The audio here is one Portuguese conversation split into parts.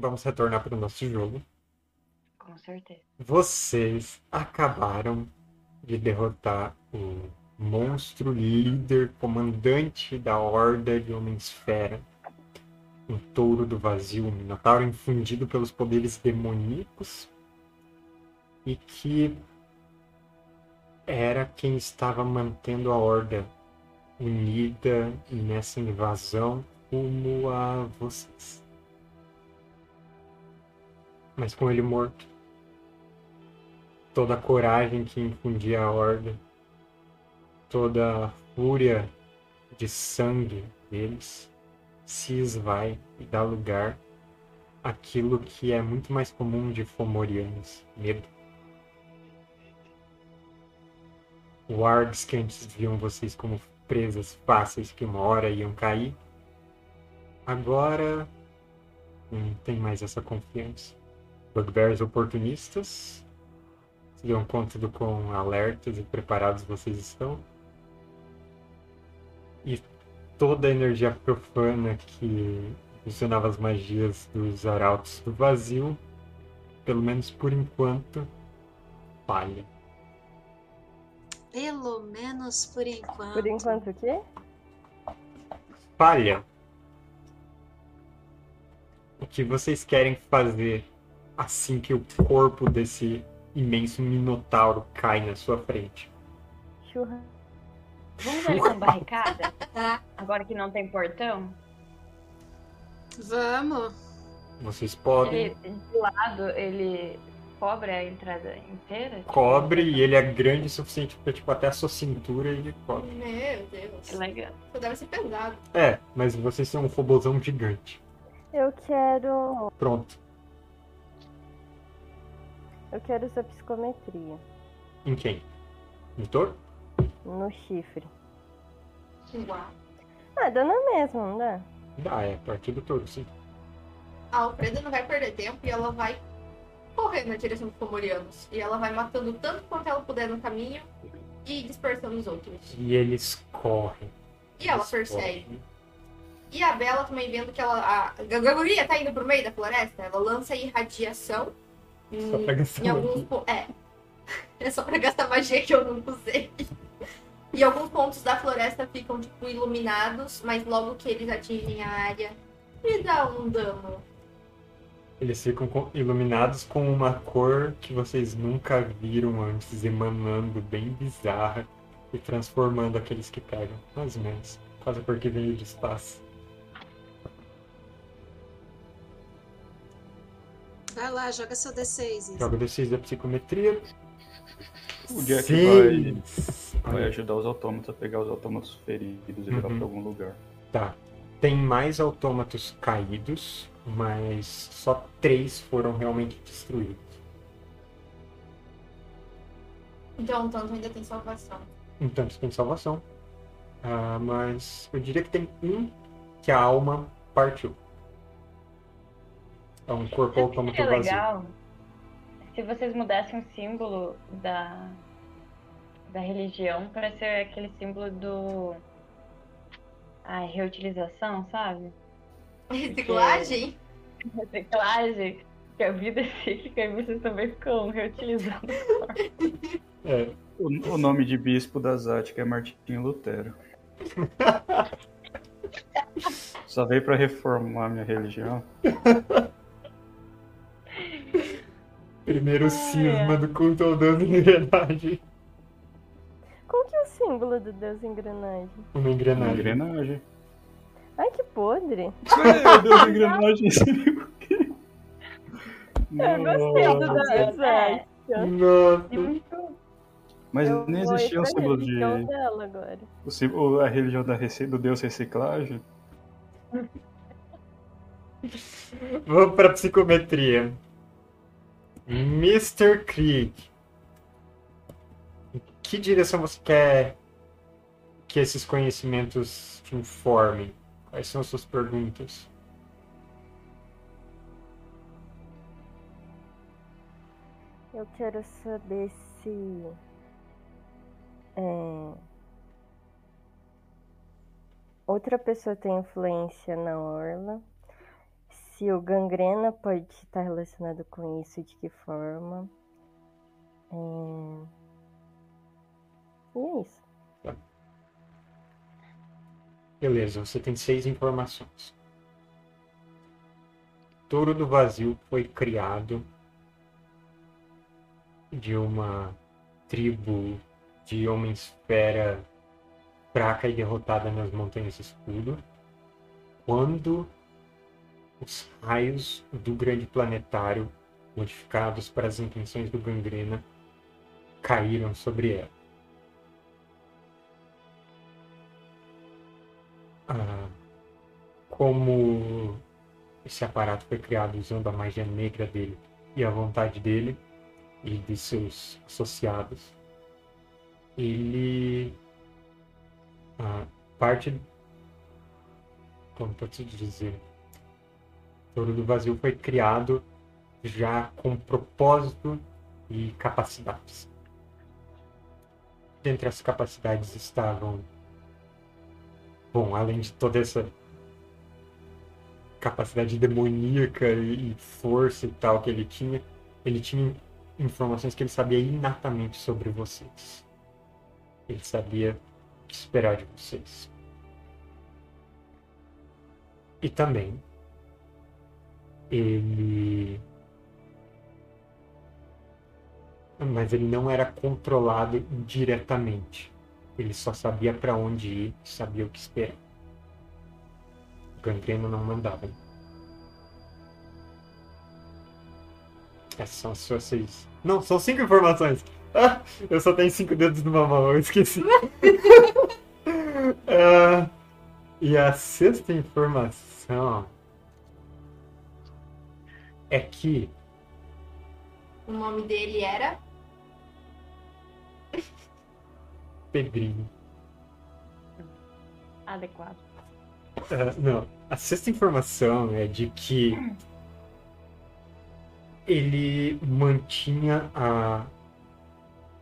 vamos retornar para o nosso jogo. Com certeza. Vocês acabaram de derrotar o monstro líder, comandante da horda de Homens-Fera. Um touro do vazio, um minotauro infundido pelos poderes demoníacos. E que era quem estava mantendo a horda unida nessa invasão rumo a vocês. Mas com ele morto, toda a coragem que infundia a horda, toda a fúria de sangue deles se esvai e dá lugar àquilo que é muito mais comum de Fomorianos, medo. Wards que antes viam vocês como presas fáceis que uma hora iam cair, agora não tem mais essa confiança. Bugbears oportunistas se dão conta do quão alertas e preparados vocês estão. E toda a energia profana que funcionava as magias dos arautos do vazio, pelo menos por enquanto, falha. Pelo menos por enquanto. Por enquanto o quê? Falha. O que vocês querem fazer assim que o corpo desse imenso minotauro cai na sua frente? Churra. Vamos ali com barricada? Agora que não tem portão? Vamos. Vocês podem. Ele, de lado, ele cobre a entrada inteira? Cobre e ele é grande o suficiente pra, tipo, até a sua cintura e cobre. Meu Deus. Que legal. Isso deve ser pesado. É, mas vocês são um robôzão gigante. Eu quero. Pronto. Eu quero essa psicometria. Em quem? No touro? No chifre. Uau. Ah, dá na mesma, não dá? Dá, é a partir do touro, sim. A Alfreda não vai perder tempo e ela vai correr na direção dos Fomorianos. E ela vai matando tanto quanto ela puder no caminho e dispersando os outros. E eles correm. E ela eles persegue. correm. E a Bela também vendo que ela. A Gaguria tá indo pro meio da floresta, ela lança irradiação Só pra gastar em alguns. É. É só pra gastar magia que eu não usei. E alguns pontos da floresta ficam, tipo, iluminados, mas logo que eles atingem a área, me dá um dano. Eles ficam iluminados com uma cor que vocês nunca viram antes, emanando bem bizarra e transformando aqueles que pegam. Mais ou menos. Quase porque veio de espaço. Vai lá, joga seu D6. Isa. Joga o D6 da psicometria. O Jack vai, Seis. vai ajudar os autômatos a pegar os autômatos feridos e levar Uhum. pra algum lugar. Tá. Tem mais autômatos caídos, mas só três foram realmente destruídos. Então, tanto ainda tem salvação. Então tem salvação. Ah, mas eu diria que tem um que a alma partiu. É um corpo autômato que é vazio. legal? Se vocês mudassem o símbolo da, da religião para ser aquele símbolo do. Ai, reutilização, sabe? Reciclagem? Reciclagem. Que a vida é cíclica e vocês também ficam reutilizando. É, O, o nome de bispo da Zática é Martinho Lutero. Só veio pra reformar minha religião. primeiro Ai, cisma ai. do culto ao Deus engrenagem. Qual que é o símbolo do Deus engrenagem? Uma Uma engrenagem. engrenagem. Ai, que podre. É, Deus engrenagem seria o quê? Eu gostei do É. Zé. Nossa. Mas Eu nem existia um símbolo de. religião dela agora. o símbolo- a religião da rece- do Deus reciclagem. Vamos pra psicometria. Mr. Krieg. Em que direção você quer que esses conhecimentos te informem? Quais são as suas perguntas? Eu quero saber se. é, outra pessoa tem influência na Orla. Se o gangrena pode estar relacionado com isso, de que forma. É... E é isso. Beleza, você tem seis informações. Touro do Vazio foi criado de uma tribo de homens-fera fraca e derrotada nas Montanhas Escudo, quando os raios do grande planetário, modificados para as intenções do Gangrena, caíram sobre ela. Ah, como esse aparato foi criado usando a magia negra dele e a vontade dele e de seus associados, ele ah, parte como pode dizer Touro do Vazio foi criado já com propósito e capacidades. Dentre as capacidades estavam, bom, além de toda essa capacidade demoníaca e força e tal que ele tinha, ele tinha informações que ele sabia inatamente sobre vocês. Ele sabia o que esperar de vocês. E também ele mas ele não era controlado diretamente. Ele só sabia para onde ir, sabia o que esperar. O Gangreno não mandava. Essas são as suas seis. Não, são cinco informações. Ah, eu só tenho cinco dedos numa mão, eu esqueci. Ah, e a sexta informação é que O nome dele era. Pedrinho. Adequado. Ah, não, a sexta informação é de que ele mantinha a,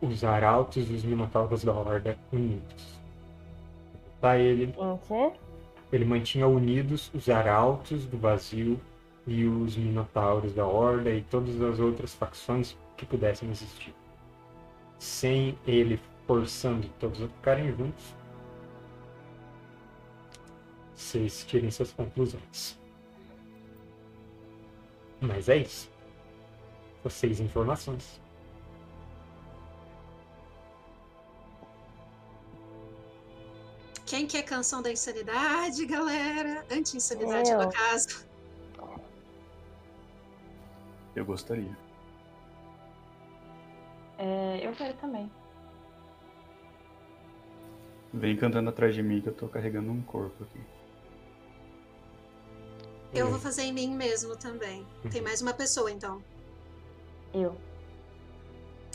os arautos e os minotauros da Horda unidos. Tá, ele, quê? ele mantinha unidos os arautos do vazio e os minotauros da Horda e todas as outras facções que pudessem existir. Sem ele forçando todos a ficarem juntos, vocês tirem suas conclusões. Mas é isso. Vocês informações. Quem quer canção da insanidade, galera? Anti-insanidade, Eu. no caso. Eu gostaria. É, eu quero também. Vem cantando atrás de mim que eu tô carregando um corpo aqui. Eu vou fazer em mim mesmo também. Tem mais uma pessoa, então. Eu.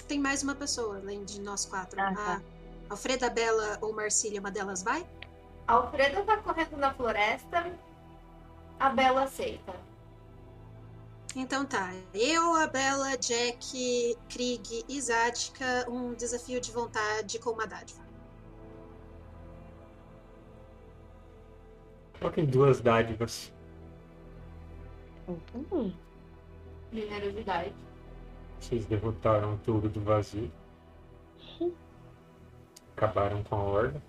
Tem mais uma pessoa, além de nós quatro. Ah, tá. A Alfreda, Bela ou Marcília, uma delas vai? A Alfreda tá correndo na floresta. A Bela aceita. Então tá. Eu, a Bela, Jack, Krieg e Zática, um desafio de vontade com uma dádiva. Coloquem duas dádivas. Uhum. Generosidade. Vocês derrotaram o touro do vazio. Acabaram com a horda.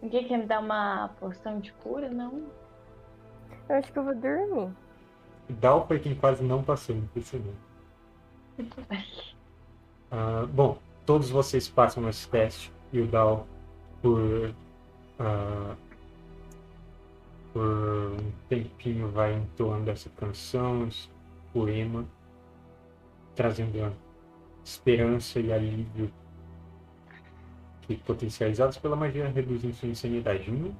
Ninguém quer me dar uma porção de cura, não? Eu acho que eu vou dormir. Dal foi quem quase não passou, impressionante. Muito bem. Ah, bom, todos vocês passam nesse teste e o Dal, por, ah, por um tempinho, vai entoando essa canção, esse poema, trazendo esperança e alívio que, potencializados pela magia, reduzem sua insanidade. Um,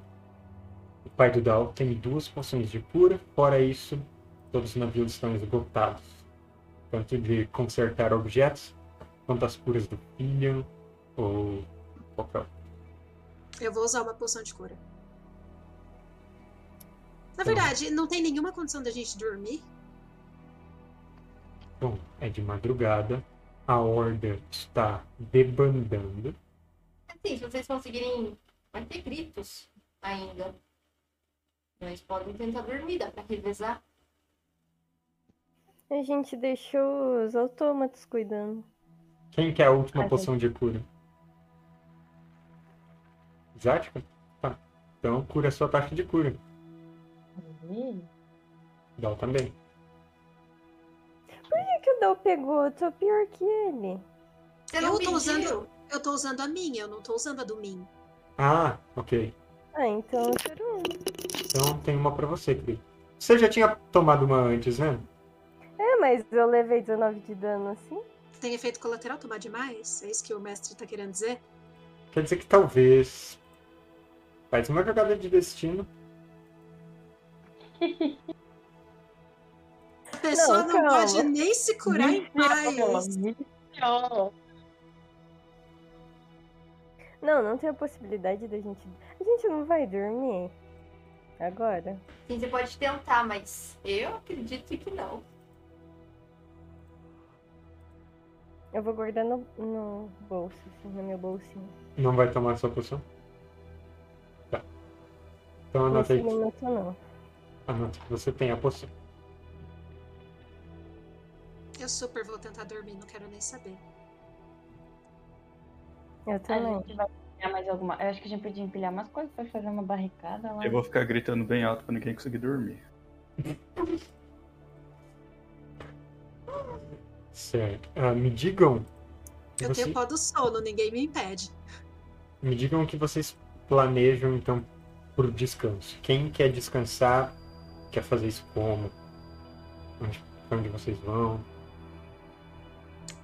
o pai do Dal tem duas poções de cura, fora isso, todos os navios estão esgotados. Tanto de consertar objetos, quanto as curas do Pillian ou qualquer outro. Eu vou usar uma poção de cura. Na bom. verdade, não tem nenhuma condição da gente dormir. Bom, é de madrugada, a horda está debandando. Assim, se vocês conseguirem. Vai ter gritos ainda. Mas podem tentar dormir, dá pra revezar. A gente deixou os autômatos cuidando. Quem quer a última A poção de cura? Zática? Tá. Então cura a sua taxa de cura. Ih, Dal também. Por que, que o Dal pegou? Eu tô pior que ele. Eu tô pediu? usando. Eu tô usando a minha, eu não tô usando a do Min. Ah, ok. Ah, então eu quero um. Então tem uma pra você, Cri. Você já tinha tomado uma antes, né? É, mas eu levei 19 de dano assim. Tem efeito colateral tomar demais? É isso que o mestre tá querendo dizer? Quer dizer que talvez. Faz uma jogada de destino. A pessoa Não, não, pode nem se curar em paz. Não, não tem a possibilidade da gente. A gente não vai dormir agora. Sim, você pode tentar, mas eu acredito que não. Eu vou guardar no, no bolso, assim, no meu bolsinho. Não vai tomar sua poção? Tá. Então anota aí. minuto não. Anota que você tem a poção. Eu super vou tentar dormir, não quero nem saber. Eu A também. gente vai empilhar mais alguma. Eu acho que a gente podia empilhar umas coisas pra fazer uma barricada lá. Eu vou ficar gritando bem alto pra ninguém conseguir dormir. Certo. Ah, me digam. Eu você- tenho pó do sono, ninguém me impede. Me digam o que vocês planejam, então, pro descanso. Quem quer descansar, quer fazer isso como? Onde, pra onde vocês vão?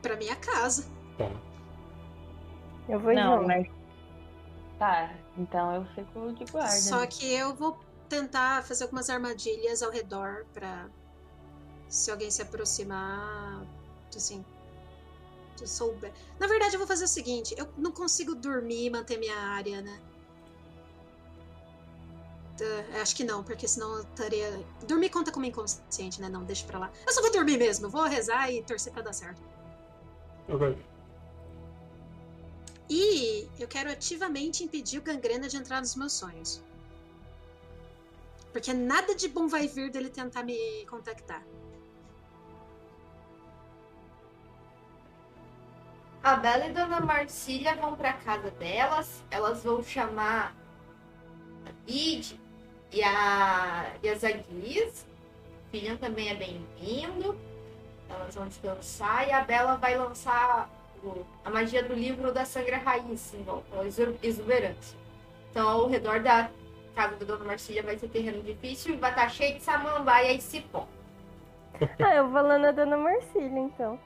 Pra minha casa. Tá. Eu vou Não, junto. mas. Tá, então eu fico de guarda. Só que eu vou tentar fazer algumas armadilhas ao redor pra. Se alguém se aproximar. Assim. Se souber. Na verdade, eu vou fazer o seguinte: eu não consigo dormir e manter minha área, né? Tá, Acho que não, porque senão eu estaria. Dormir conta como inconsciente, né? Não, deixa pra lá. Eu só vou dormir mesmo, vou rezar e torcer pra dar certo. Ok. E eu quero ativamente impedir o gangrena de entrar nos meus sonhos. Porque nada de bom vai vir dele tentar me contactar. A Bela e Dona Marcília vão pra casa delas. Elas vão chamar a Bid e a, e as Aguis. O Filhão também é bem-vindo. Elas vão descansar e a Bela vai lançar a magia do livro da Sangra Raiz, em volta, a exu- exuberância. Então, ao redor da casa da Dona Marcília vai ser terreno difícil e vai estar cheio de samambaia e cipó. Ah, eu vou lá na Dona Marcília, então.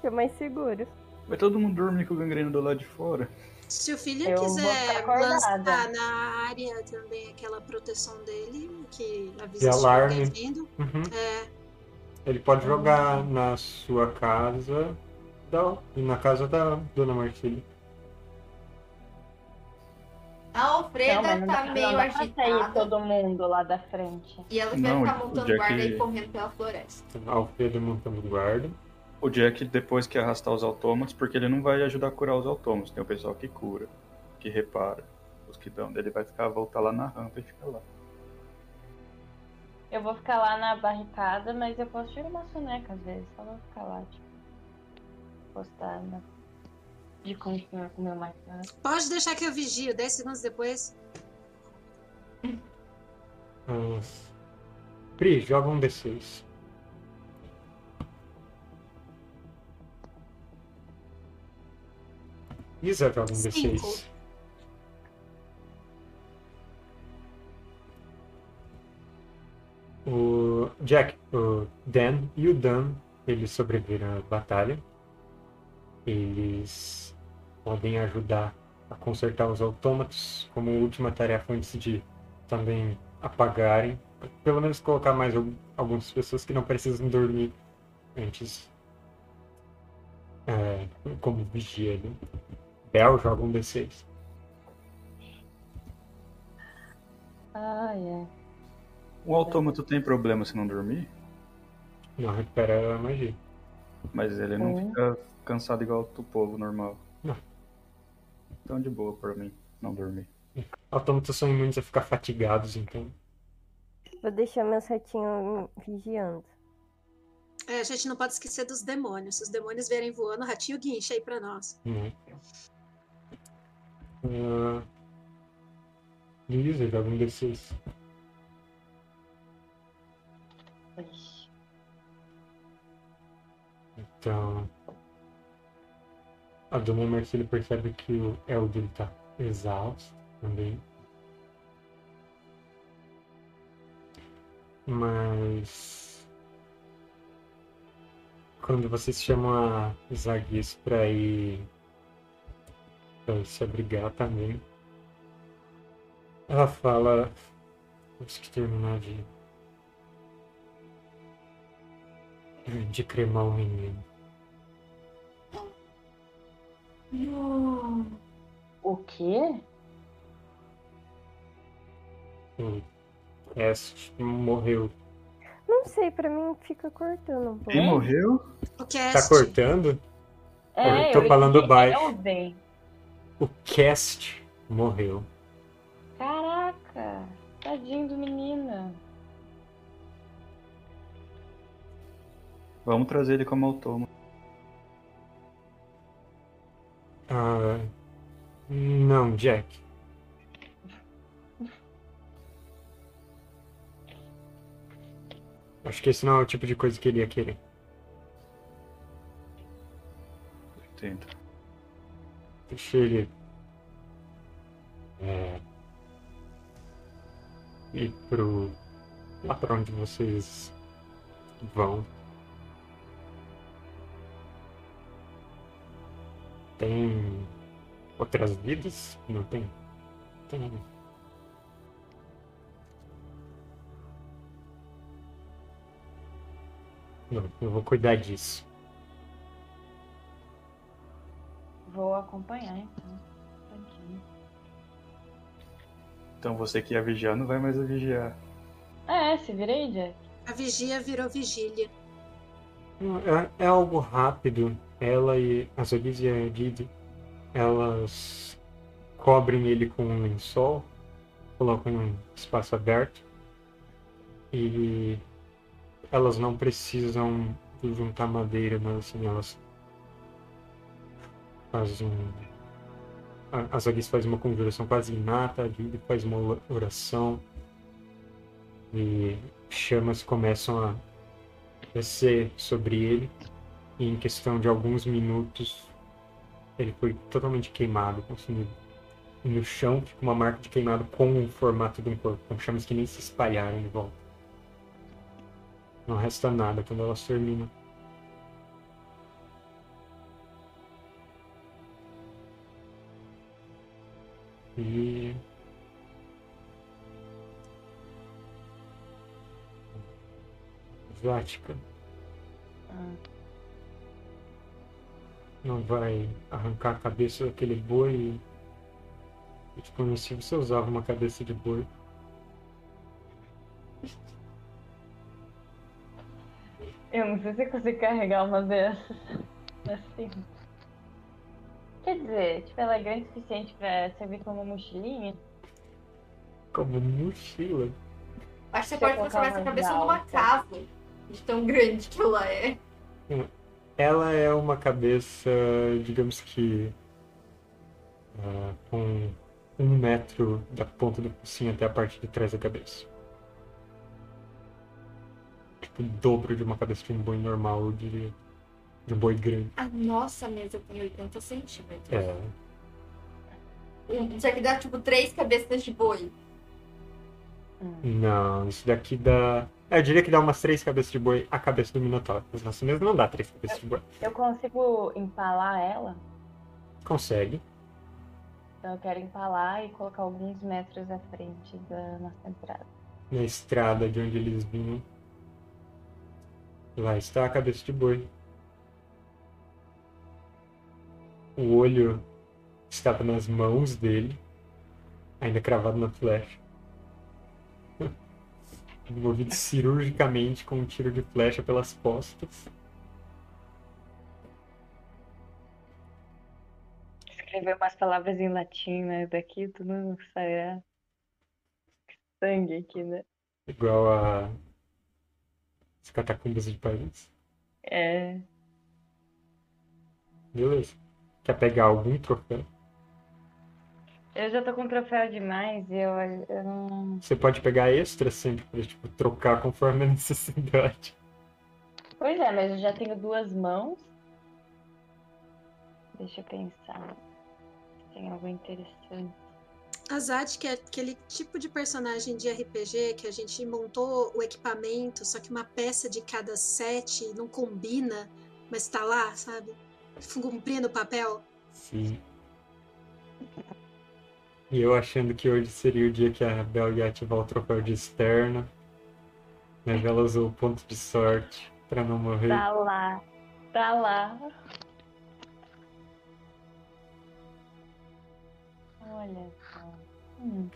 Que é mais seguro. Vai todo mundo dormir com o gangreno do lado de fora? Se o filho Eu quiser lançar na área também aquela proteção dele, que avisa De alarme. alguém vindo. Uhum. É, Ele pode jogar na sua casa da, e na casa da Dona Marcília. A Não, Alfreda não tá meio não agitada. todo mundo lá da frente. E ela vai Não, ficar o montando Jack- guarda e correndo pela floresta. Então, Alfredo montando guarda. O Jack, depois que arrastar os autômatos, porque ele não vai ajudar a curar os autômatos. Tem o pessoal que cura, que repara, os que dão. Ele vai ficar, voltar lá na rampa e ficar lá. Eu vou ficar lá na barricada, mas eu posso tirar uma soneca às vezes. Só vou ficar lá, tipo. Postada. De continuar com o meu marcador. pode deixar que eu vigio, 10 segundos depois. Ah, Pri, joga um D6. Isa joga um Cinco. D6. O Jack, o Dan e o Dan, eles sobreviveram à batalha. Eles podem ajudar a consertar os autômatos como última tarefa antes de também apagarem. Pelo menos colocar mais al- algumas pessoas que não precisam dormir antes. É, como vigia ali. Bel joga um D6. Ah, é. O autômato tem problema se não dormir, Não recupera a magia. mas ele não Hum. fica cansado igual o povo normal. Não. Então de boa pra mim, não dormir. Autômatos são imunes a ficar fatigados, então. Vou deixar meus ratinhos vigiando. É, a gente não pode esquecer dos demônios. Se os demônios vierem voando, o ratinho guincha aí pra nós. Né? Uh... Lisa, joga um D6. Ixi. Então. A dona Marcília percebe que o Elder tá exausto também. Mas. Quando vocês chamam a Zaguis pra ir. pra se abrigar também. Ela fala. Temos que terminar de. de cremar o menino. Não. O quê? O Cast morreu. Não sei, pra mim fica cortando um pouco. Quem morreu? O Tá cast. cortando? É, Eu tô falando disse baixo. O Cast morreu. Caraca, tadinho do menino. Vamos trazer ele como autômato. Ah, não, Jack. Acho que esse não é o tipo de coisa que ele ia querer. Tenta. Deixa ele. É. Ir pro. lá pra onde vocês vão. Tem. outras vidas? Não tem? Tem. Não, eu vou cuidar disso. Vou acompanhar então. Tadinho. Então você que ia vigiar não vai mais vigiar. É, se virei, Jack. A vigia virou vigília. É, é algo rápido. Ela e a Zolis e a Didi, elas cobrem ele com um lençol, colocam um espaço aberto e elas não precisam juntar madeira, mas assim, elas fazem um. a- Zolis faz uma conjuração quase inata, a Didi faz uma oração e chamas começam a descer sobre ele e em questão de alguns minutos ele foi totalmente queimado, consumido. E no chão fica uma marca de queimado com o formato de um corpo, com chamas que nem se espalharam em volta. Não resta nada quando elas terminam. E Vática. Hum. Não vai arrancar a cabeça daquele boi. e- Eu te conheci, você usava uma cabeça de boi. Eu não sei se eu consigo carregar uma dessas. Assim. Quer dizer, tipo, ela é grande o suficiente pra servir como mochilinha? Como mochila. Acho que você pode colocar transformar essa cabeça numa casa. De tão grande que ela é. Ela é uma cabeça, digamos que. ah, com um metro da ponta do focinho até a parte de trás da cabeça. Tipo, o dobro de uma cabeça de um boi normal, eu diria. De um boi grande. A nossa mesa tem 80 centímetros. É. Isso aqui dá tipo três cabeças de boi. Não, isso daqui dá. Eu diria que dá umas três cabeças de boi a cabeça do Minotauro. Mas nossa mesa não dá três cabeças de boi. Eu consigo empalar ela? Consegue. Então eu quero empalar e colocar alguns metros à frente da nossa entrada. Na estrada de onde eles vinham. Lá está a cabeça de boi. O olho estava nas mãos dele, ainda cravado na flecha. Envolvido cirurgicamente com um tiro de flecha pelas costas. escrever umas palavras em latim, né? Daqui tudo sai sangue aqui, né? Igual a as catacumbas de Paris. É. Beleza. Quer pegar algum troféu? Eu já tô com troféu demais e eu, eu não. Você pode pegar extra sempre pra tipo, trocar conforme a necessidade. Pois é, mas eu já tenho duas mãos. Deixa eu pensar. se Tem algo interessante. Azad, que é aquele tipo de personagem de RPG que a gente montou o equipamento, só que uma peça de cada set não combina, mas tá lá, sabe? Cumprindo o papel. Sim. E eu achando que hoje seria o dia que a Bel ia ativar o troféu de externo. Mas ela usou o ponto de sorte pra não morrer. Tá lá. Tá lá. Olha só. Hum.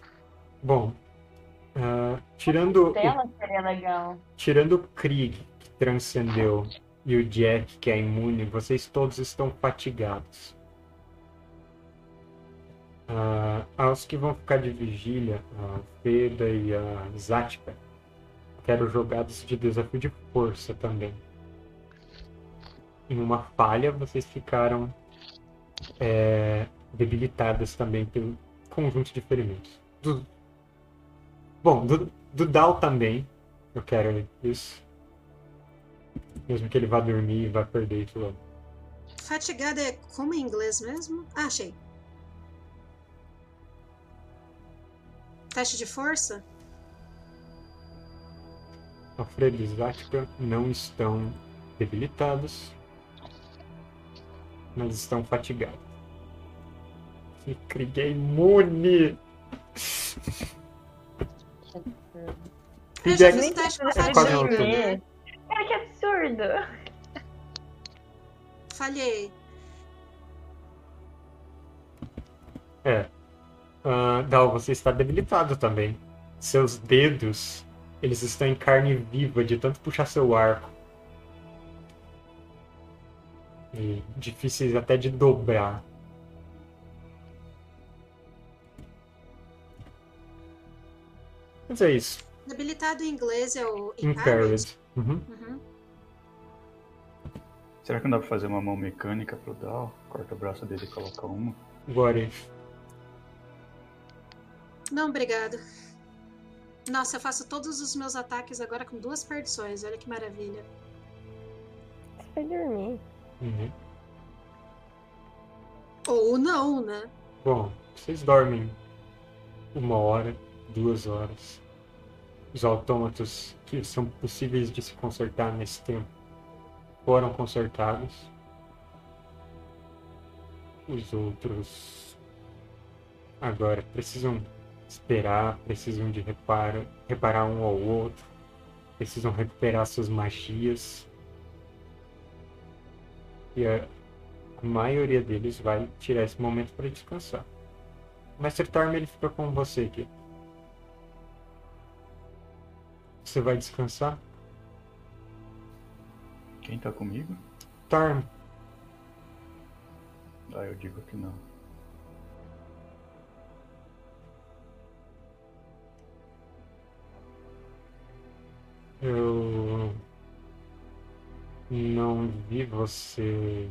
Bom, ah, tirando, o, seria legal. tirando o Krieg, que transcendeu, e o Jack, que é imune, vocês todos estão fatigados. Ah, aos que vão ficar de vigília, a Veda e a Zatka, quero jogados de desafio de força também. Em uma falha, vocês ficaram é, debilitadas também pelo conjunto de ferimentos. Do- Bom, do, do Dal também, eu quero isso. Mesmo que ele vá dormir e vá perder isso logo. Fatigada é como em inglês mesmo? Ah, achei. Teste de força? Alfredo e Zatka não estão debilitados, mas estão fatigados. E Krieg é imune! Eu já é- fiz teste com É fadiga. Cara, que absurdo! Falhei. É. Ah, Dal, você está debilitado também. Seus dedos, eles estão em carne viva de tanto puxar seu arco. E difíceis até de dobrar. Mas é isso. Debilitado em inglês é o. Impaired. Uhum. Uhum. Será que não dá pra fazer uma mão mecânica pro Dal? Corta o braço dele e coloca uma? What if? Não, obrigado. Nossa, eu faço todos os meus ataques agora com duas perdições. Olha que maravilha. Você vai dormir. Uhum. Ou não, né? Bom, vocês dormem uma hora, duas horas. Os autômatos que são possíveis de se consertar nesse tempo foram consertados. Os outros agora precisam esperar, precisam de reparo, reparar um ao outro, precisam recuperar suas magias. E a, a maioria deles vai tirar esse momento para descansar. O Mestre Torm ele fica com você aqui. Você vai descansar? Quem tá comigo? Torm, Ah, eu digo que não. Eu não vi você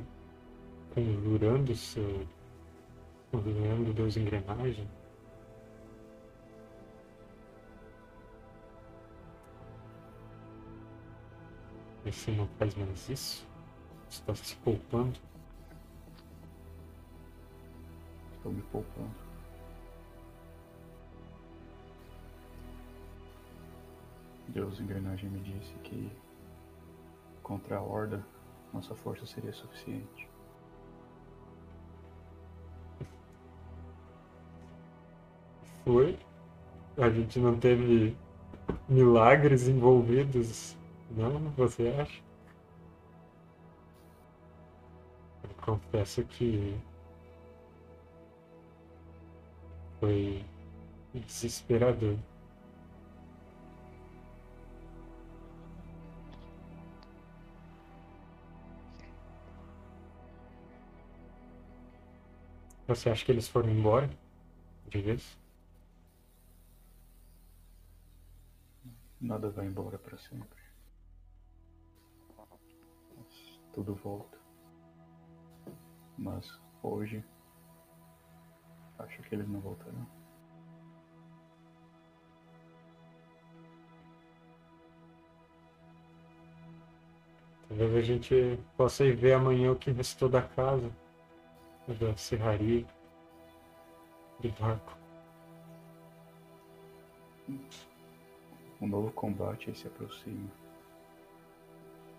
conjurando seu. conjurando Deus engrenagem. Você não faz mais isso? Está se poupando? Estou me poupando. Deus engrenagem me disse que contra a horda nossa força seria suficiente. Foi. A gente não teve milagres envolvidos, não? Você acha? Eu confesso que foi desesperador. Você acha que eles foram embora? De vez? Nada vai embora para sempre. Tudo volta. Mas hoje acho que eles não voltarão. Talvez a gente possa ir ver amanhã o que restou da casa, da serraria, do barco. Um novo combate se aproxima.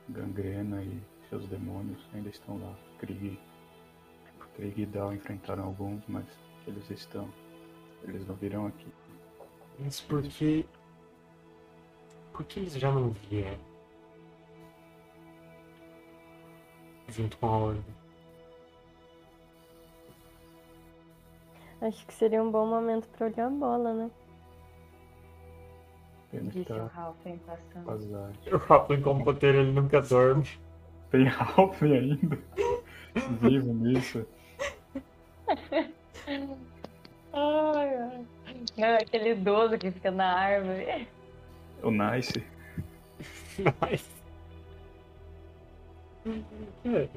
Gangrena e seus demônios ainda estão lá. Krieg, Krieg e Dal enfrentaram alguns, mas eles estão. Eles não virão aqui. Mas por que. Por que eles já não vieram? Junto com a ordem. Acho que seria um bom momento pra olhar a bola, né? Que Disse o tá Halfen passando. azar. O Raplin, como poder, ele nunca dorme. Tem Ralph ainda. Vivo nisso. Ai, ai. É aquele idoso que fica na árvore. O Nice. Mas. É.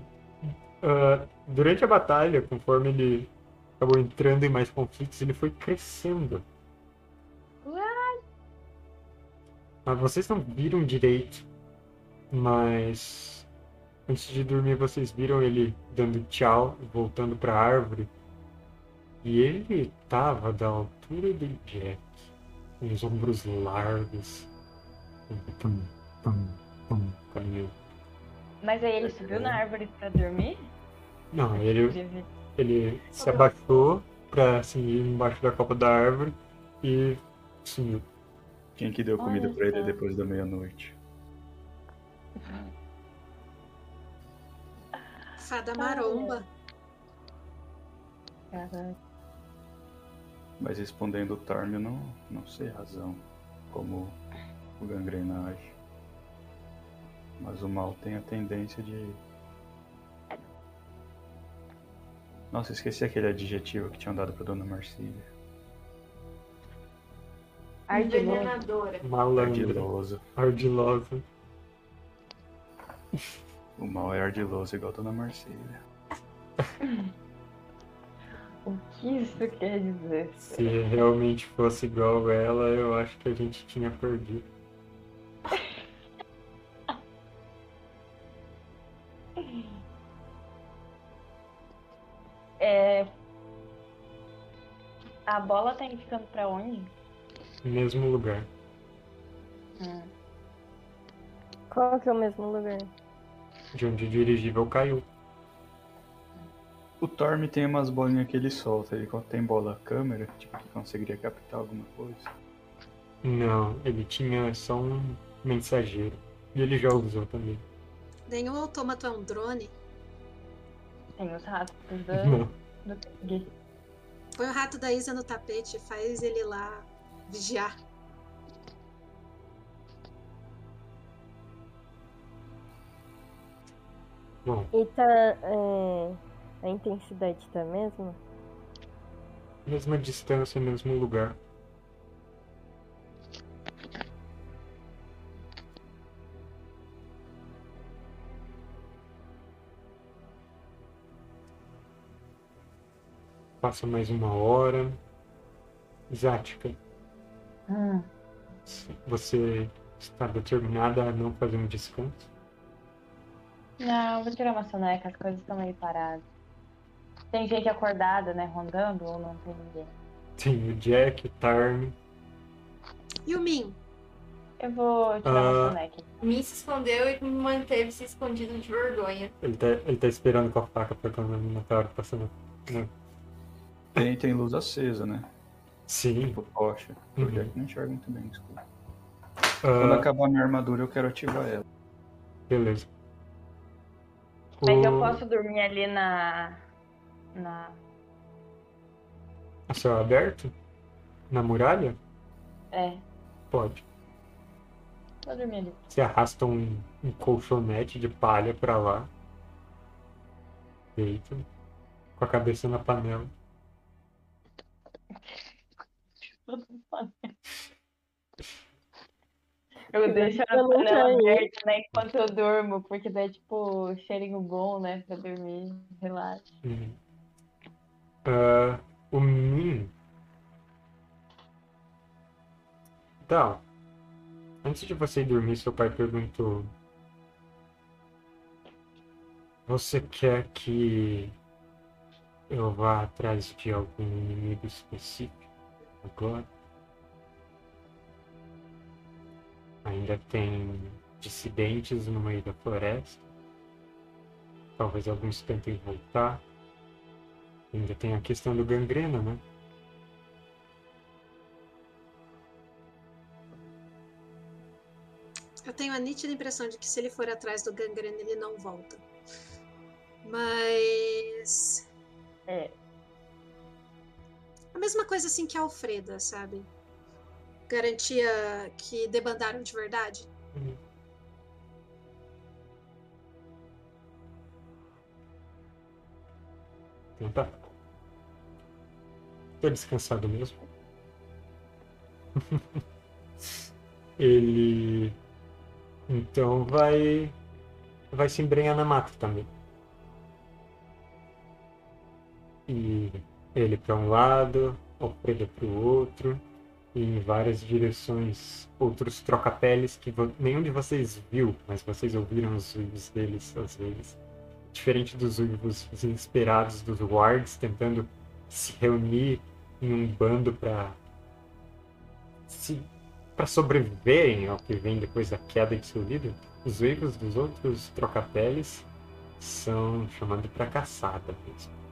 Ah, durante a batalha, conforme ele acabou entrando em mais conflitos, ele foi crescendo. Mas vocês não viram direito. Mas antes de dormir, vocês viram ele dando tchau, voltando pra árvore. E ele tava da altura do Jack, com os ombros largos. Pum, pum, pum, caminhando. Mas aí ele subiu na árvore pra dormir? Não, ele. Ele se abaixou pra assim, ir embaixo da copa da árvore e sumiu. Quem que deu comida Olha pra ele só. depois da meia-noite? Fada maromba. Caraca. Mas respondendo o Tarmio, não, não sei a razão como o gangrena age. Mas o mal tem a tendência de. Nossa, esqueci aquele adjetivo que tinham dado pra Dona Marcília. Ardiloso. Envenenadora. Malandro, Ardiloso. ardiloso. O mal é ardiloso igual a Dona Marcília. O que isso quer dizer? Se realmente fosse igual ela, eu acho que a gente tinha perdido. A bola tá indicando pra onde? Mesmo lugar. Hum. Qual que é o mesmo lugar? De onde o dirigível caiu. O Torm tem umas bolinhas que ele solta. Ele tem bola câmera, tipo, que conseguiria captar alguma coisa. Não, ele tinha só um mensageiro. E ele já usou também. Nenhum autômato é um drone. Tem os ratos da... Não. do. Põe o rato da Isa no tapete, faz ele lá vigiar. Bom, E tá. é, a intensidade tá mesmo? mesma distância, mesmo lugar. Passa mais uma hora. Zática, Hum. você está determinada a não fazer um descanso? Não, vou tirar uma soneca, as coisas estão meio paradas. Tem gente acordada, né, rondando ou não tem ninguém? Tem o Jack, o Tarn. E o Min? Eu vou tirar Ah. uma soneca. Min se escondeu e manteve-se escondido de vergonha. Ele tá, ele tá esperando com a faca pra quando a Minotauro passando. Não. Tem, tem luz acesa, né? Sim. Tipo, tocha. O Uhum. Jack não enxerga muito bem, desculpa. Quando Ah, acabar a minha armadura, eu quero ativar ela. beleza. Mas eu posso dormir ali na. Na. A céu aberto? Na muralha? É, Pode. vou dormir ali. Você arrasta um, um colchonete de palha pra lá. Deita. Com a cabeça na panela. Eu deixo a Eu tenho. aberta, né, enquanto eu durmo, porque daí, tipo, cheirinho bom, né, pra dormir, relaxa. Uhum. Ah, o Min. Tá. Antes de você ir dormir, seu pai perguntou: Você quer que eu vá atrás de algum inimigo específico agora? Ainda tem dissidentes no meio da floresta. Talvez alguns tentem voltar. Ainda tem a questão do gangrena, né? Eu tenho a nítida impressão de que se ele for atrás do gangrena, ele não volta. Mas. É. A mesma coisa assim que a Alfreda, sabe? Garantia que debandaram de verdade. Então tá. Tô descansado mesmo. Ele. Então vai. Vai se embrenhar na mata também. E ele para um lado, Alfredo para o outro, e em várias direções outros troca-peles que nenhum de vocês viu, mas vocês ouviram os uivos deles às vezes. Diferente dos uivos desesperados dos wards tentando se reunir em um bando para se para sobreviverem ao que vem depois da queda de seu líder, os uivos dos outros troca-peles são chamados para caçada mesmo.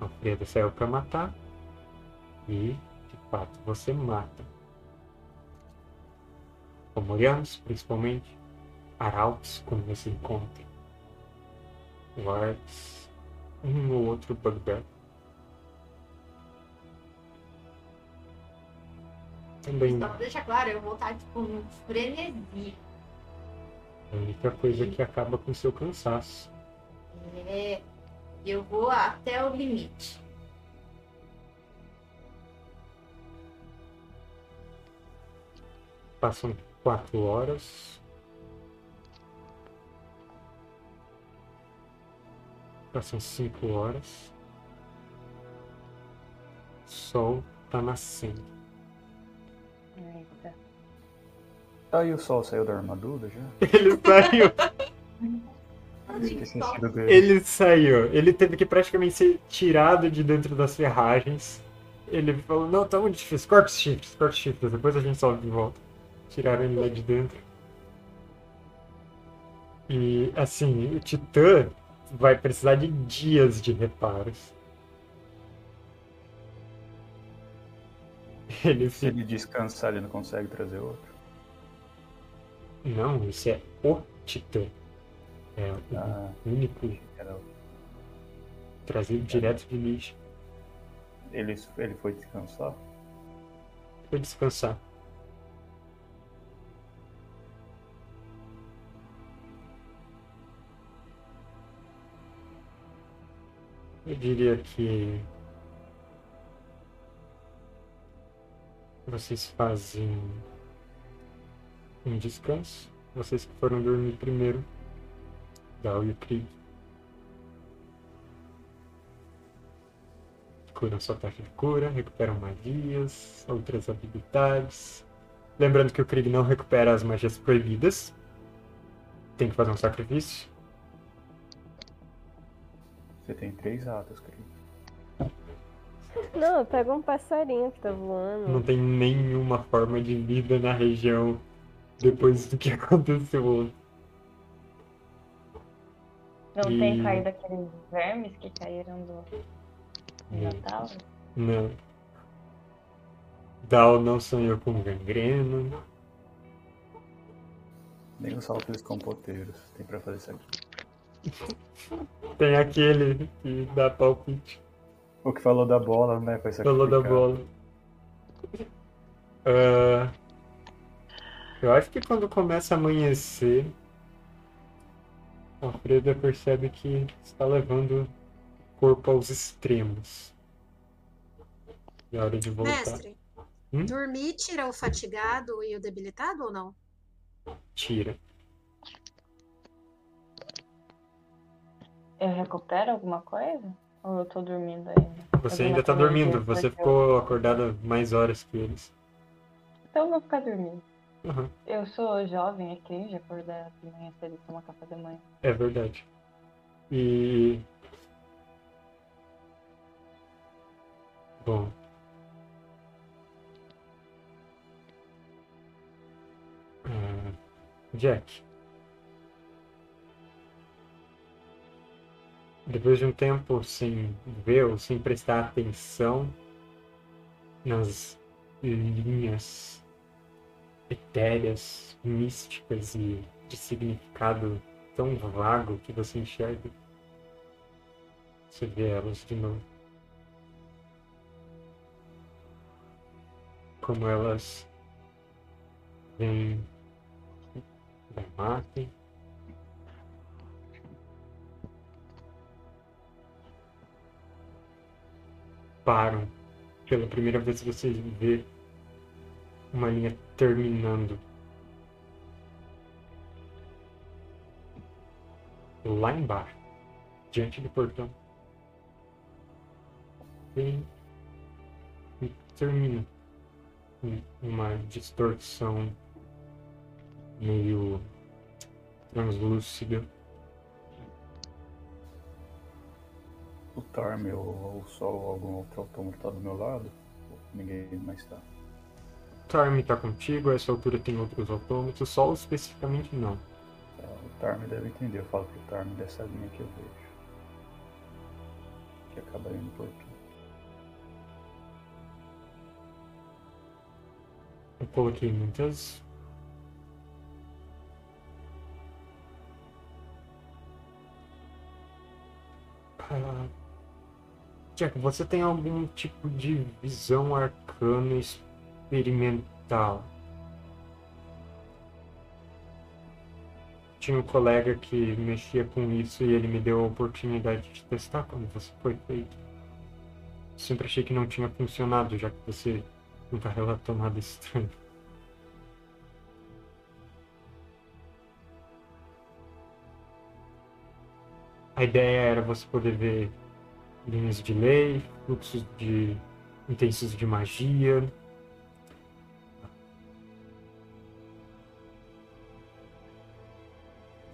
Alfredo saiu para matar e, de fato, você mata. Fomorianos, principalmente, arautos, como você encontra, wards, um ou outro bugbear. Também Só pra deixar claro, eu vou estar, tipo, num frenesi. a única coisa que acaba com seu cansaço. É, eu vou até o limite. Passam quatro horas. Passam cinco horas. O sol tá nascendo. Eita. Aí o sol saiu da armadura já? Ele saiu. Ele saiu. Ele teve que praticamente ser tirado de dentro das ferragens. Ele falou, não, tá muito difícil. Corta os chifres, corta os chifres. Depois a gente sobe de volta. Tiraram ele lá de dentro. E, assim, o Titã vai precisar de dias de reparos. Ele Se fica... ele descansar, ele não consegue trazer outro. Não, isso é o Titã. É o Ah, único era... trazido direto de lixo. ele, ele foi descansar? Foi descansar. Eu diria que vocês fazem um descanso. Vocês que foram dormir primeiro. Dal e o Krieg. Curam sua taxa de cura, recuperam magias, outras habilidades. Lembrando que o Krieg não recupera as magias proibidas. Tem que fazer um sacrifício. Você tem três atos, querido. Não, pega um passarinho que tá voando. Não tem nenhuma forma de vida na região depois do que aconteceu ontem. Não E- tem caído aqueles vermes que caíram do Hum. Natal? Não. Dal não sonhou com gangrena. Nem os saltos compoteiros tem pra fazer isso aqui. Tem aquele que dá palpite. O que falou da bola, né? Foi Falou da bola. Ah, eu acho que quando começa a amanhecer, a Freda percebe que está levando o corpo aos extremos. É hora de voltar. Mestre, Hum? dormir tira o fatigado e o debilitado ou não? Tira. Eu recupero alguma coisa? Ou eu tô dormindo ainda? Você ainda tá dormindo. Você ficou acordada mais horas que eles. Então eu vou ficar dormindo. Aham, Eu sou jovem, é cringe acordar de manhã cedo e tomar café da manhã. é verdade. E. Bom. Ah, Jack. Depois de um tempo sem ver ou sem prestar atenção nas linhas etéreas, místicas e de significado tão vago que você enxerga, você vê elas de novo. Como elas vêm da mata param. Pela primeira vez você vê uma linha terminando. Lá embaixo, diante do portão. E, e termina uma distorção meio translúcida. O Tarm ou o ou algum outro autômato tá do meu lado? Ninguém mais tá. Tarm tá contigo, a essa altura tem outros autômatos, Sol especificamente não. O Tarm deve entender. Eu falo pro Tarm dessa linha que eu vejo. Que acaba indo por aqui. Eu coloquei muitas. Ah, Jack, você tem algum tipo de visão arcana experimental? Tinha um colega que mexia com isso e ele me deu a oportunidade de testar quando você foi feito. Sempre achei que não tinha funcionado, já que você nunca relatou nada estranho. A ideia era você poder ver linhas de lei, fluxos de intensos de magia.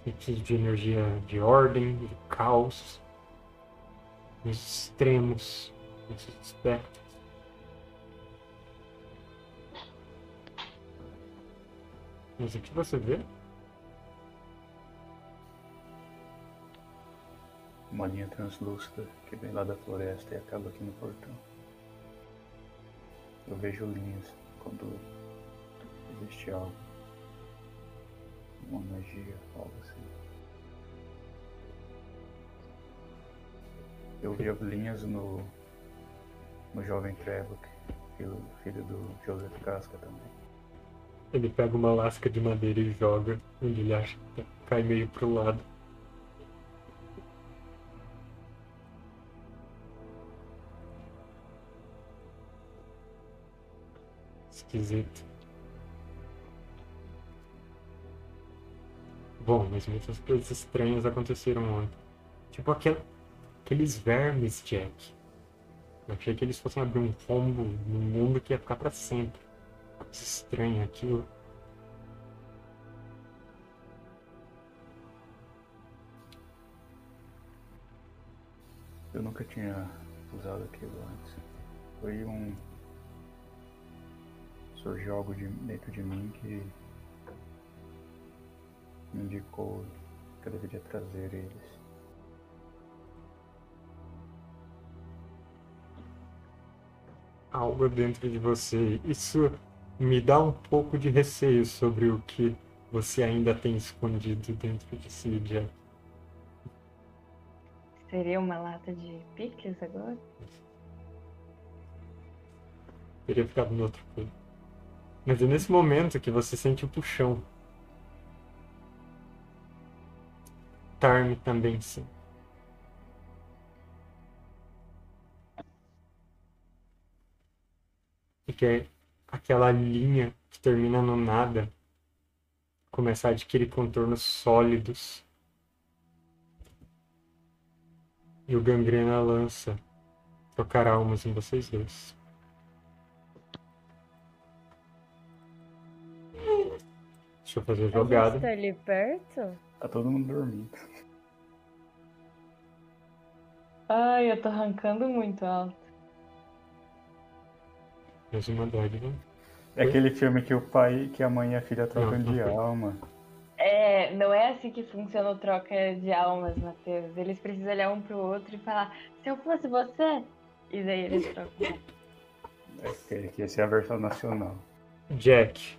Fluxos de energia de ordem, de caos. Nos extremos, nesses aspectos. Mas o que você vê? Uma linha translúcida que vem lá da floresta e acaba aqui no portão. Eu vejo linhas quando existe algo. Uma magia, algo assim. Eu vi linhas no. no jovem Trevor, filho, filho do Joseph Casca também. Ele pega uma lasca de madeira e joga onde ele acha que cai meio pro lado. Esquisito. Bom, mas muitas coisas estranhas aconteceram ontem. Tipo aquel, aqueles vermes, Jack. Eu achei que eles fossem abrir um rombo no mundo que ia ficar pra sempre. Coisa estranha aquilo. Eu nunca tinha usado aquilo antes. Foi um. Surgiu algo de, dentro de mim que me indicou que eu deveria trazer eles. algo dentro de você. Isso me dá um pouco de receio sobre o que você ainda tem escondido dentro de si, Jack. Seria uma lata de picles agora? Teria ficado no outro canto. Mas é nesse momento que você sente o puxão. Tarm também sim. e que é aquela linha que termina no nada começa a adquirir contornos sólidos. E o gangrena lança trocar almas em vocês dois. Deixa eu fazer a A gente jogada. tá ali perto? Tá todo mundo dormindo. Ai, eu tô arrancando muito alto. Mais uma dádiva. É aquele filme que o pai, que a mãe e a filha trocam Não, de foi. alma. É, não é assim que funciona o troca de almas, Matheus. Eles precisam olhar um pro outro e falar, se eu fosse você, e daí eles trocam. É que essa é a versão nacional. Jack,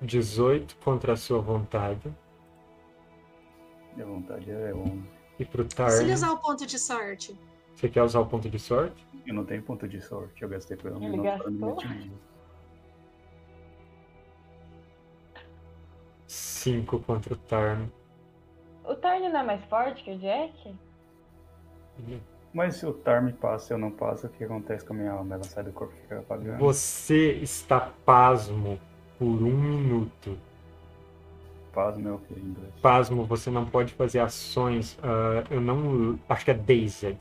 18 contra a sua vontade. Minha vontade é 11. E pro Se Tarn, ele usar o ponto de sorte. você quer usar o ponto de sorte? Eu não tenho ponto de sorte, eu gastei pelo Ele menos gastou? me atingir. 5 contra o Tarn. O Tarn não é mais forte que o Jack? Mas se o Tar me passa e eu não passo, o que acontece com a minha alma? Ela sai do corpo e fica apagando. Você está pasmo por um minuto. Pasmo é o que em inglês? Pasmo, você não pode fazer ações. ah, eu não. Acho que é Dazed.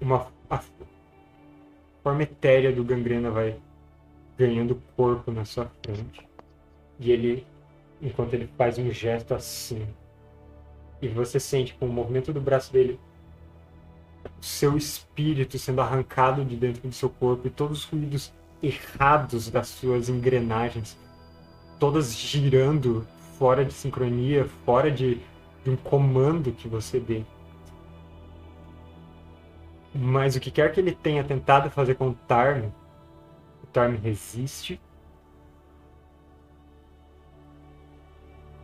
Uma, a forma etérea do gangrena vai ganhando corpo na sua frente. E ele. Enquanto ele faz um gesto assim. E você sente com o movimento do braço dele o seu espírito sendo arrancado de dentro do seu corpo e todos os ruídos errados das suas engrenagens todas girando fora de sincronia, fora de, de um comando que você dê. Mas o que quer que ele tenha tentado fazer com o Tarn, o Tarn resiste.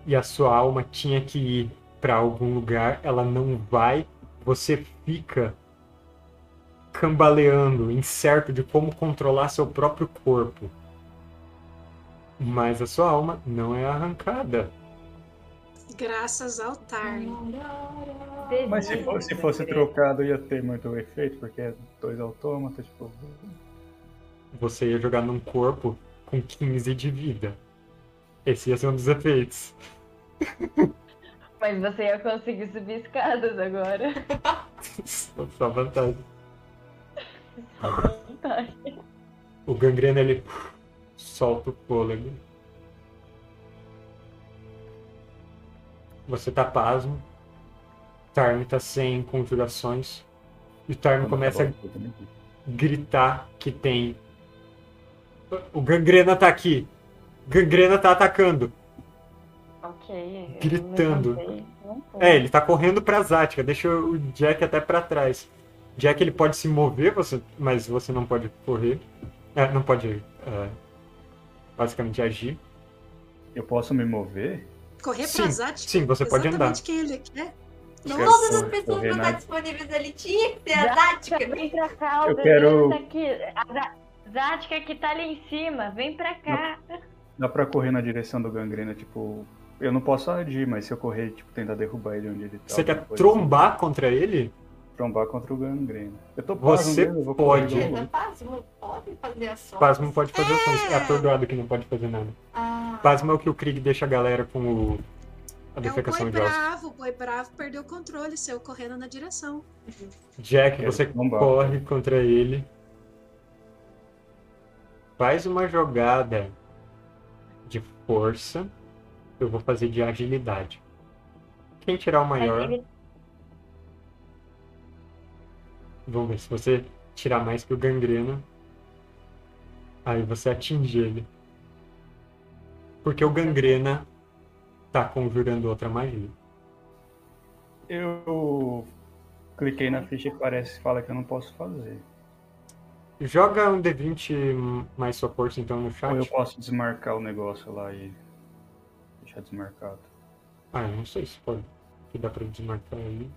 E a sua alma tinha que ir para algum lugar, ela não vai. Você fica cambaleando, incerto de como controlar seu próprio corpo. Mas a sua alma não é arrancada. Graças ao Tarn. Mas se fosse, se fosse trocado ia ter muito efeito, porque é dois autômatas, tipo. Você ia jogar num corpo com 15 de vida. Esse ia ser um dos efeitos. Mas você ia conseguir subir escadas agora. Só vantagem. Vantagem. O gangrena ele solta o fôlego. Você tá pasmo. Tarn tá sem conjurações. E o Tarn começa a gritar que tem. O gangrena tá aqui. Gangrena tá atacando. Ok. Gritando. É, ele tá correndo pra Zática, deixa o Jack até pra trás. Jack ele pode se mover, você, mas você não pode correr. É, não pode é, basicamente agir. Eu posso me mover? Correr Sim, pra Zat? sim, você pode andar. Exatamente quem ele quer. Todas as correr, pessoas na- estão disponíveis ali. Tinha que ter a tática. Vem pra cá, o Eu quero- Zática que tá ali em cima, vem pra cá. Dá pra correr na direção do gangrena, tipo. Eu não posso agir, mas se eu correr, tipo, tentar derrubar ele onde ele tá. Você quer assim. trombar contra ele? Trombar contra o gangrena. Eu tô Você pasmo eu pode. junto. Pasmo pode fazer ações. Pasmo pode fazer ações. É atordoado que não pode fazer nada. Ah, Pasmo é o que o Krieg deixa a galera com o, a É o defecação boi de ossos. bravo, o boi bravo perdeu o controle, saiu correndo na direção. Jack, Quero você trombar. corre contra ele. Faz uma jogada de força. Eu vou fazer de agilidade. Quem tirar o maior, Mas vamos ver se você tirar mais que o gangrena. Aí você atinge ele. Porque o gangrena tá conjurando outra magia. Eu cliquei na ficha que parece fala que eu não posso fazer. Joga um D20 mais sua força então no chat. Ou eu posso desmarcar o negócio lá e deixar desmarcado. Ah, eu não sei se pode. Que dá pra desmarcar aí.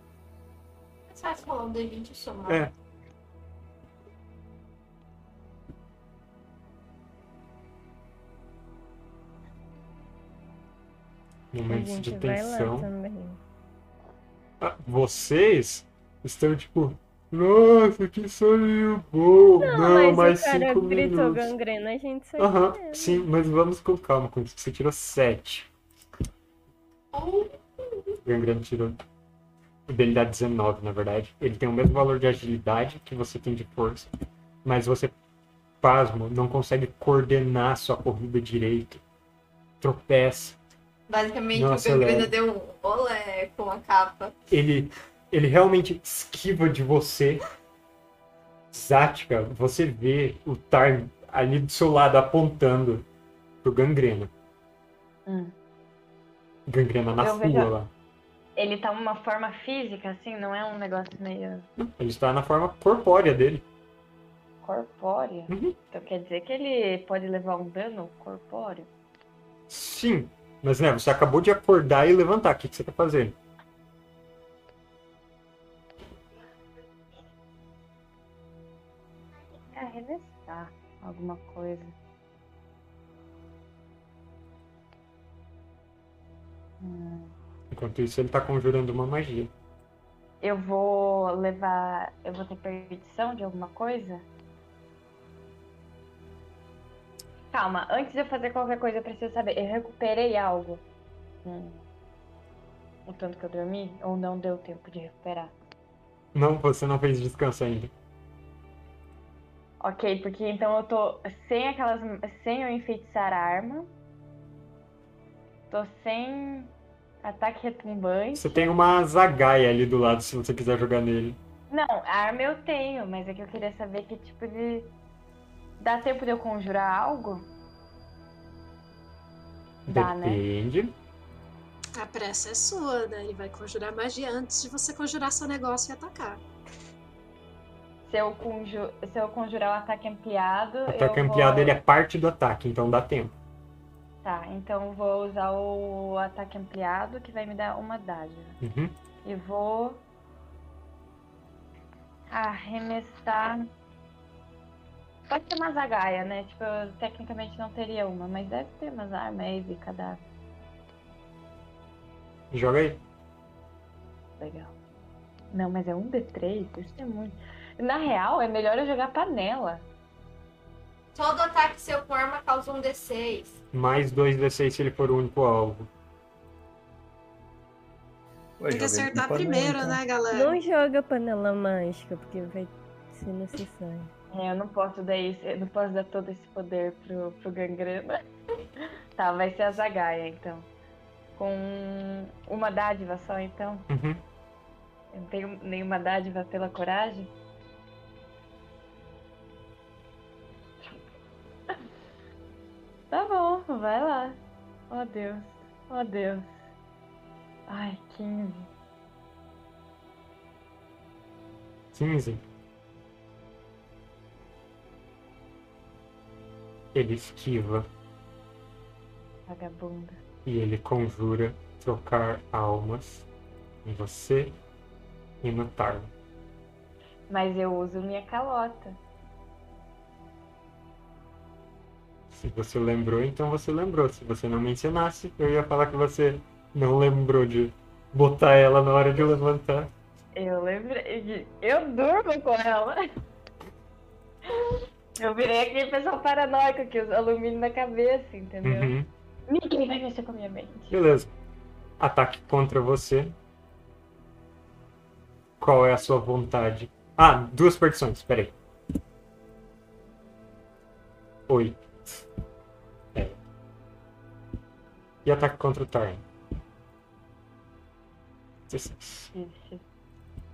É fácil rolar um D20 e somar. É. Momentos de vai tensão. também. Ah, vocês estão, tipo, Nossa, que soninho bom! Não, Não, mas mais o cara cinco gritou minutos. gangrena, a gente só Aham, sim, mas vamos com calma com isso. Você tirou 7. Uh, Gangrena tirou. O dele dá 19, na verdade. Ele tem o mesmo valor de agilidade que você tem de força. Mas você, pasmo, não consegue coordenar sua corrida direito. Tropeça. basicamente o Gangrena deu um olé com a capa. Ele, ele realmente esquiva de você. Zática, você vê o Tarn ali do seu lado apontando pro Gangrena. Hum. Gangrena na Eu rua vejo- lá. Ele tá uma forma física, assim, não é um negócio meio Ele está na forma corpórea dele. corpóreo. Uhum. Então quer dizer que ele pode levar um dano corpóreo? Sim, mas né, você acabou de acordar e levantar. O que, que você tá fazendo? É arremessar alguma coisa. Hum. Enquanto isso, ele tá conjurando uma magia. Eu vou levar. Eu vou ter perdição de alguma coisa? Calma, antes de eu fazer qualquer coisa, eu preciso saber. Eu recuperei algo? Hum. O tanto que eu dormi? Ou não deu tempo de recuperar? Não, você não fez descanso ainda. Ok, porque então eu tô sem aquelas. Sem eu enfeitiçar a arma. Tô sem ataque retumbante. Você tem uma zagaia ali do lado se você quiser jogar nele. Não, a arma eu tenho, mas é que eu queria saber que tipo de. Dá tempo de eu conjurar algo? Dá, né? Depende. A pressa é sua, né? Ele vai conjurar magia antes de você conjurar seu negócio e atacar. Se eu, conju... Se eu conjurar o ataque ampliado. Ataque eu ampliado vou... ele é parte do ataque, então dá tempo. Tá, então vou usar o ataque ampliado, que vai me dar uma dádiva. Uhum. E vou. Arremessar. Pode ser uma zagaia, né? Tipo, eu tecnicamente não teria uma, mas deve ter umas armas de cadáver. Joga aí. Legal. Não, mas é um D3? Isso é muito. Na real, é melhor eu jogar panela. Todo ataque seu com arma causa um D6. Mais 2d6 se ele for o único alvo. Ué, Tem que acertar primeiro, então. né, galera? Não joga panela mágica, porque vai ser necessário. É, eu não posso dar isso, eu não posso dar todo esse poder pro, pro gangrena. tá, vai ser a zagaia, então. Com uma dádiva só, então. Uhum. Eu não tenho nenhuma dádiva pela coragem. Tá bom, vai lá. Oh Deus, oh Deus. Ai, 15. 15. Ele esquiva Vagabunda. e ele conjura trocar almas em você e no Tarno. Mas eu uso minha calota. Se você lembrou, então você lembrou. Se você não mencionasse, eu ia falar que você não lembrou de botar ela na hora de levantar. Eu lembrei de. Eu durmo com ela. Eu virei aquele pessoal paranoico que usa alumínio na cabeça, entendeu? Uhum. Ninguém vai mexer com a minha mente. Beleza. Ataque contra você. Qual é a sua vontade? Ah, duas partições, peraí. Oito. É. E ataque contra o Tarn. 16. Ixi.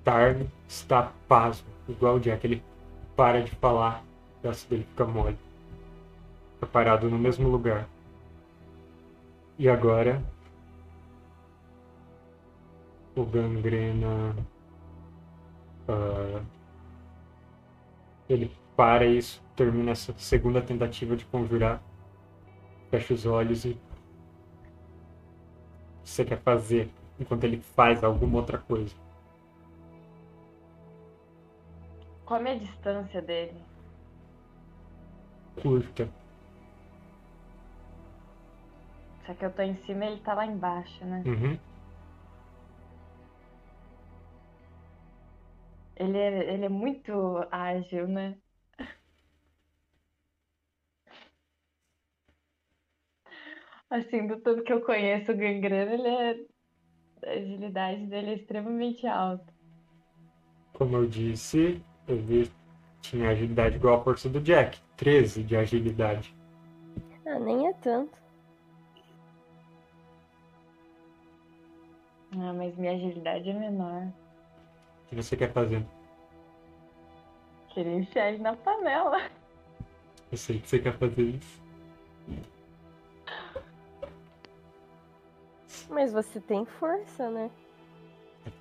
Tarn está pasmo, igual o Jack. Ele para de falar, o braço dele fica mole. Fica parado no mesmo lugar. E agora. O gangrena. ah, ele para isso, termina essa segunda tentativa de conjurar. Fecha os olhos e. Você quer fazer enquanto ele faz alguma outra coisa? Qual é a minha distância dele? Curta. Só que eu tô em cima e ele tá lá embaixo, né? Uhum. Ele é, ele é muito ágil, né? Assim, do tanto que eu conheço o Gangrena, ele é. A agilidade dele é extremamente alta. Como eu disse, ele tinha agilidade igual à força do Jack. 13 de agilidade. Ah, nem é tanto. Ah, mas minha agilidade é menor. O que você quer fazer? Queria enfiar ele na panela. Eu sei que você quer fazer isso. Mas você tem força, né?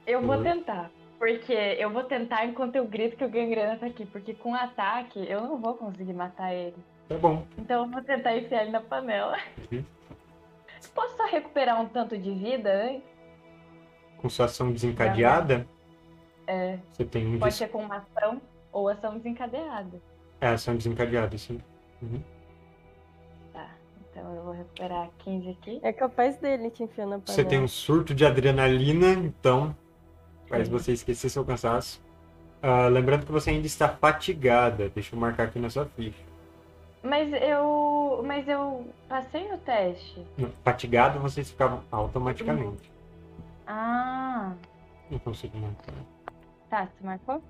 Eu vou Uhum. tentar. Porque eu vou tentar enquanto eu grito que o gangrena tá aqui. Porque com ataque eu não vou conseguir matar ele. Tá bom. Então eu vou tentar enfiar ele na panela. Uhum. Posso só recuperar um tanto de vida antes? Com sua ação desencadeada, É, você tem um pode de... ser com uma ação ou ação desencadeada. É, ação desencadeada, sim. Uhum. Então eu vou recuperar 15 aqui. É capaz dele te enfiar na panela. Você tem um surto de adrenalina, então faz Sim. você esquecer seu cansaço. Ah, lembrando que você ainda está fatigada. Deixa eu marcar aqui na sua ficha. Mas eu. Mas eu passei no teste. Fatigado, vocês ficavam automaticamente. Ah, Não consigo marcar. tá, você marcou?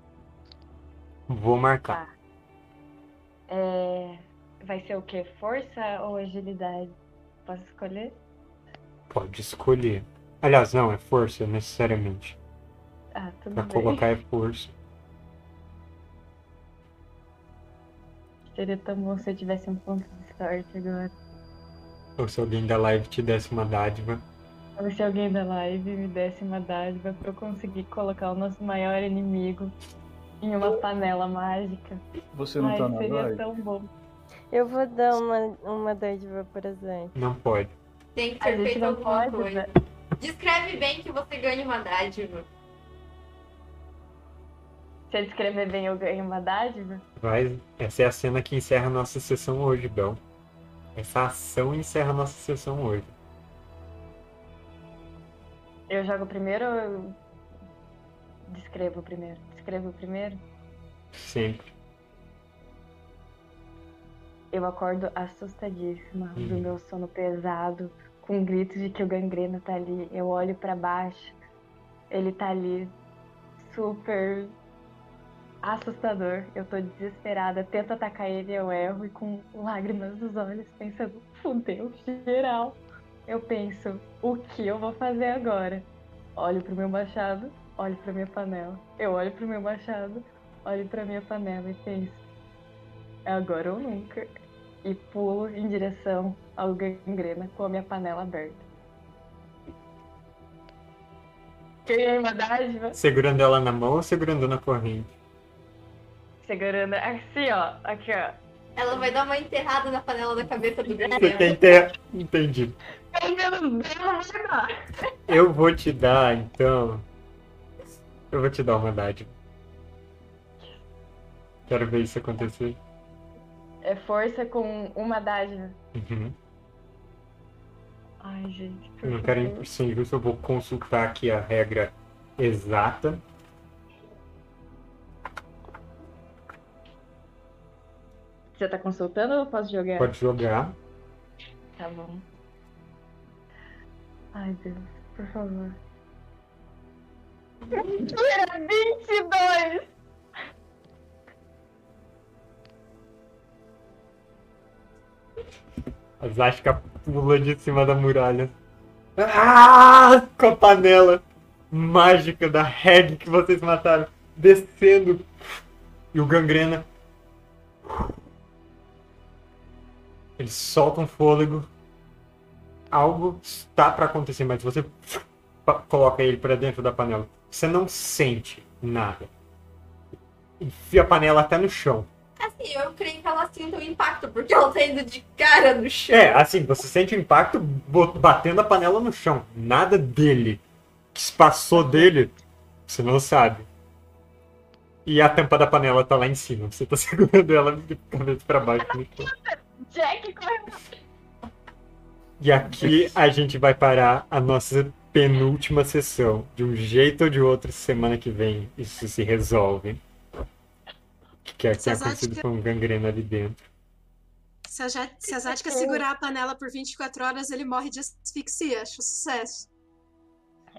Vou marcar. Tá. É, vai ser o quê? Força ou agilidade? Posso escolher? Pode escolher. Aliás, não, é força, necessariamente. Ah, tudo Pra bem. colocar é força. Seria tão bom se eu tivesse um ponto de sorte agora. Ou se alguém da live te desse uma dádiva. Ou se alguém da live me desse uma dádiva pra eu conseguir colocar o nosso maior inimigo em uma panela mágica. Você não Ai, tá na seria live? tão bom. Eu vou dar uma, uma dádiva presente. Não pode. Tem que gente feito alguma pode, coisa. né? Descreve bem que você ganha uma dádiva. Se eu descrever bem, eu ganho uma dádiva? Vai. Essa é a cena que encerra a nossa sessão hoje, Bel. Essa ação encerra a nossa sessão hoje. Eu jogo primeiro ou eu descrevo primeiro? Descrevo primeiro? Sempre. Eu acordo assustadíssima do Uhum. meu sono pesado, com gritos de que o gangrena tá ali. Eu olho pra baixo, ele tá ali, super assustador. Eu tô desesperada, tento atacar ele, eu erro e com lágrimas nos olhos, pensando, fudeu, geral. Eu penso, o que eu vou fazer agora? Olho pro meu machado, olho pra minha panela. Eu olho pro meu machado, olho pra minha panela e penso, é agora ou nunca. E pulo em direção ao gangrena com a minha panela aberta. Ganhei uma dádiva, Segurando ela na mão ou segurando na corrente? segurando assim, ó. Aqui, ó. Ela vai dar uma enterrada na panela da cabeça do Você gangrena. tem ter... Entendi. Eu vou te dar, então. Eu vou te dar uma dádiva. Quero ver isso acontecer. É força com uma dádiva. Uhum. Ai, gente. Eu não quero injusto, eu vou consultar aqui a regra exata. Você tá consultando ou eu posso jogar? Pode jogar. Tá bom. Ai, Deus, por favor. Era 22! A Zashka pula de cima da muralha. Ah! Com a panela mágica da Reg que vocês mataram. Descendo. E o gangrena. Eles soltam fôlego. Algo está para acontecer, mas você coloca ele para dentro da panela. Você não sente nada. Enfia a panela até no chão. Assim, eu creio que ela sinta o impacto, porque ela tá indo de cara no chão. É, assim, você sente o impacto batendo a panela no chão. Nada dele. O que se passou dele, você não sabe. E a tampa da panela tá lá em cima. Você tá segurando ela de cabeça pra baixo. Jack! E aqui a gente vai parar a nossa penúltima sessão. De um jeito ou de outro, semana que vem, isso se resolve. O que quer que acham acontecido com gangrena ali dentro. Se a, se a Zática segurar a panela por 24 horas, ele morre de asfixia. Acho sucesso.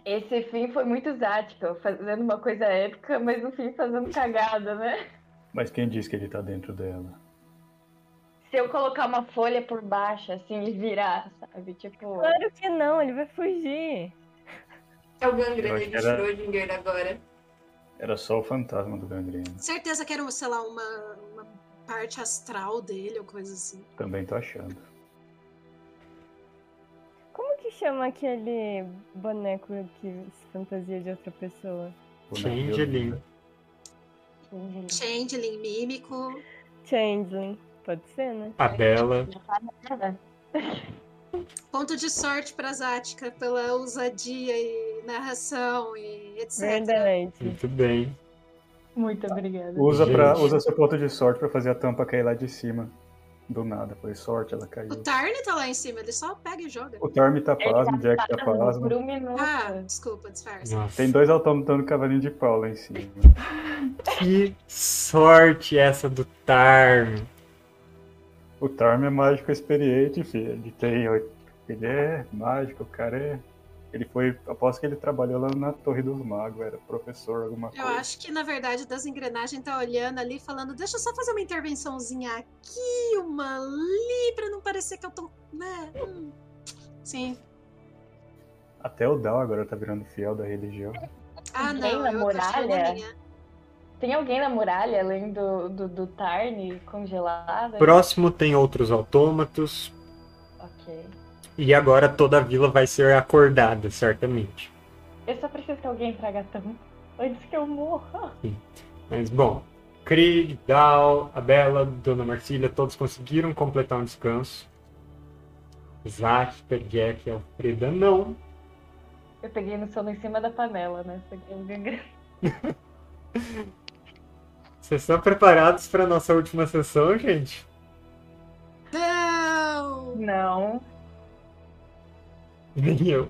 Esse fim foi muito zático, fazendo uma coisa épica, mas no fim fazendo cagada, né? Mas quem disse que ele tá dentro dela? Se eu colocar uma folha por baixo, assim, e virar, sabe? Tipo. Claro que não, ele vai fugir. É o gangrena de era- Schrödinger agora. Era só o fantasma do gangrena. Certeza que era, sei lá, uma, uma parte astral dele ou coisa assim. Também tô achando. Como que chama aquele boneco que se fantasia de outra pessoa? Changeling. Changeling, mímico. Changeling. Pode ser, né? A Bela. Ponto de sorte pra Zática pela ousadia e narração e etc. Verdade. Muito bem. Muito obrigada. Usa, pra, usa seu ponto de sorte pra fazer a tampa cair lá de cima. Do nada, foi sorte, ela O caiu. Tarn tá lá em cima, ele só pega e joga. O Torme tá Ele pasmo, o Jack tá Por pasmo. um minuto. Ah, desculpa, disfarce. Nossa. Tem dois autômatos dando cavalinho de pau lá em cima. Que sorte essa do Tarm. O Torme é mágico experiente, filho. Ele tem. Ele é mágico, o cara é. Ele foi. Aposto que ele trabalhou lá na Torre dos Magos, era professor, alguma Eu coisa. acho que, na verdade, das engrenagens tá olhando ali, falando, deixa eu só fazer uma intervençãozinha aqui, uma ali, pra não parecer que eu tô. Né? Hum. Sim. Até o Dal agora tá virando fiel da religião. Ah, Tem não, na eu muralha? Tem alguém na muralha além do, do, do Tarn congelado? Próximo tem outros autômatos. Ok. E agora toda a vila vai ser acordada, certamente. Eu só preciso que alguém traga tampa antes que eu morra. Mas bom, Krieg, Dal, a Bela, Dona Marcília, todos conseguiram completar um descanso. Zach, Jack e Alfreda não. Eu peguei no sono em cima da panela, né? Vocês estão preparados para nossa última sessão, gente? Não! Não. video.